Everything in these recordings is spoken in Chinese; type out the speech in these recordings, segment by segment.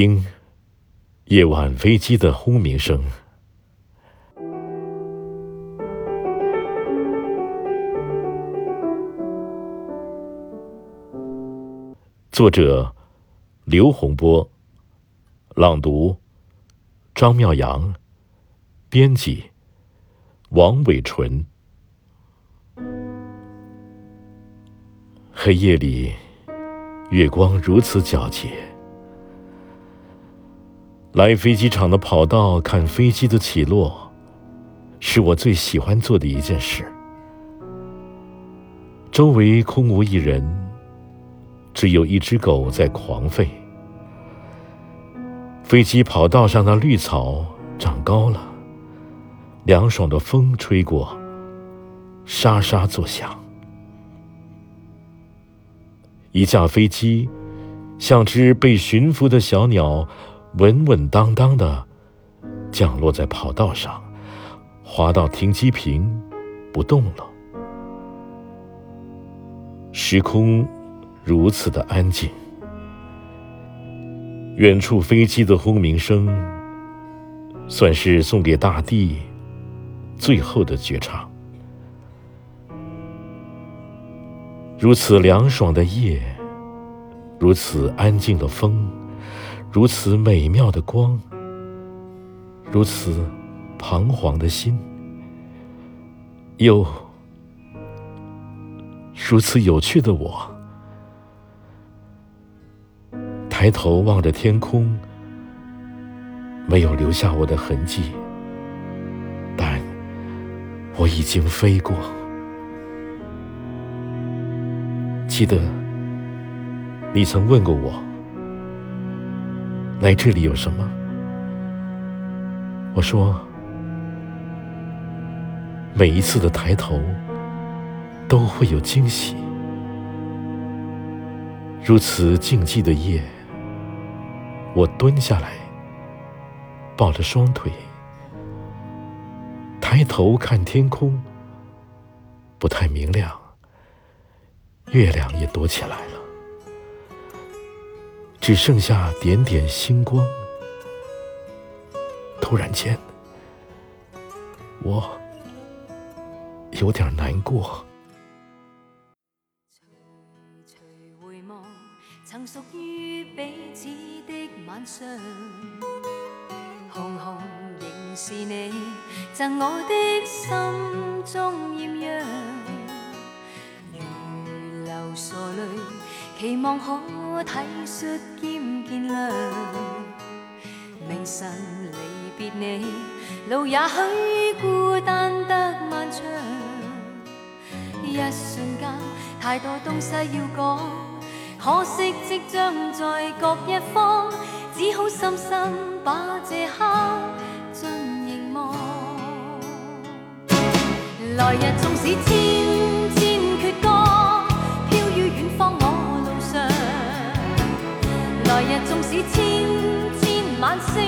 听夜晚飞机的轰鸣声。作者：刘洪波，朗读：张妙阳，编辑：王伟纯。黑夜里，月光如此皎洁。来飞机场的跑道看飞机的起落，是我最喜欢做的一件事。周围空无一人。只有一只狗在狂吠。飞机跑道上的绿草长高了，凉爽的风吹过，沙沙作响。一架飞机像只被驯服的小鸟，稳稳当当的降落在跑道上，滑到停机坪，不动了。时空。如此的安静，远处飞机的轰鸣声，算是送给大地最后的绝唱。如此凉爽的夜，如此安静的风，如此美妙的光，如此彷徨的心，又如此有趣的我。抬头望着天空，没有留下我的痕迹，但我已经飞过。记得你曾问过我，来这里有什么？我说，每一次的抬头都会有惊喜。如此静寂的夜。我蹲下来，抱着双腿，抬头看天空，不太明亮，月亮也躲起来了，只剩下点点星光。突然间，我有点难过。曾属于彼此的晚上，红红仍是你赠我的心中艳阳。如流傻泪，期望可体恤兼见谅。明晨离别你，路也许孤单得漫长。一瞬间，太多东西要讲。可惜即将在各一方，只好深深把这刻尽凝望。来日纵使千千晚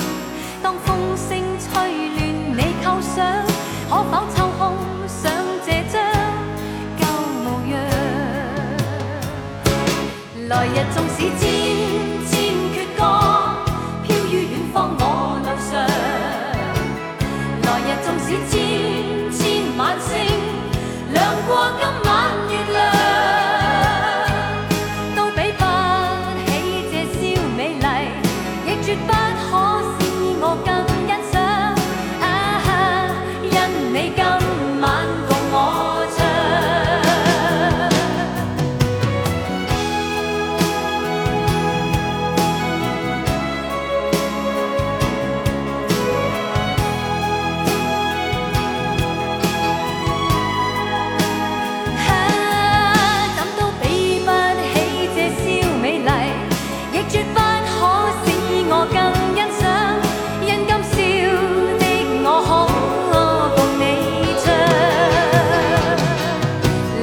当风声吹乱你构想，可否抽空想这张旧模样？来日纵使千。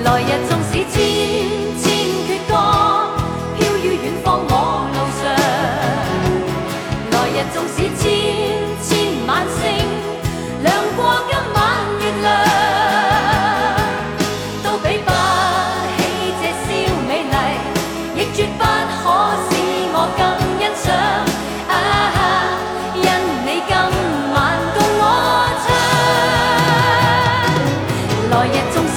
来日纵使千千阙歌，飘于远方我路上。来日纵使千千晚星，亮过今晚月亮，都比不起这宵美丽，亦绝不可使我更欣赏。啊，因你今晚共我唱，来日纵使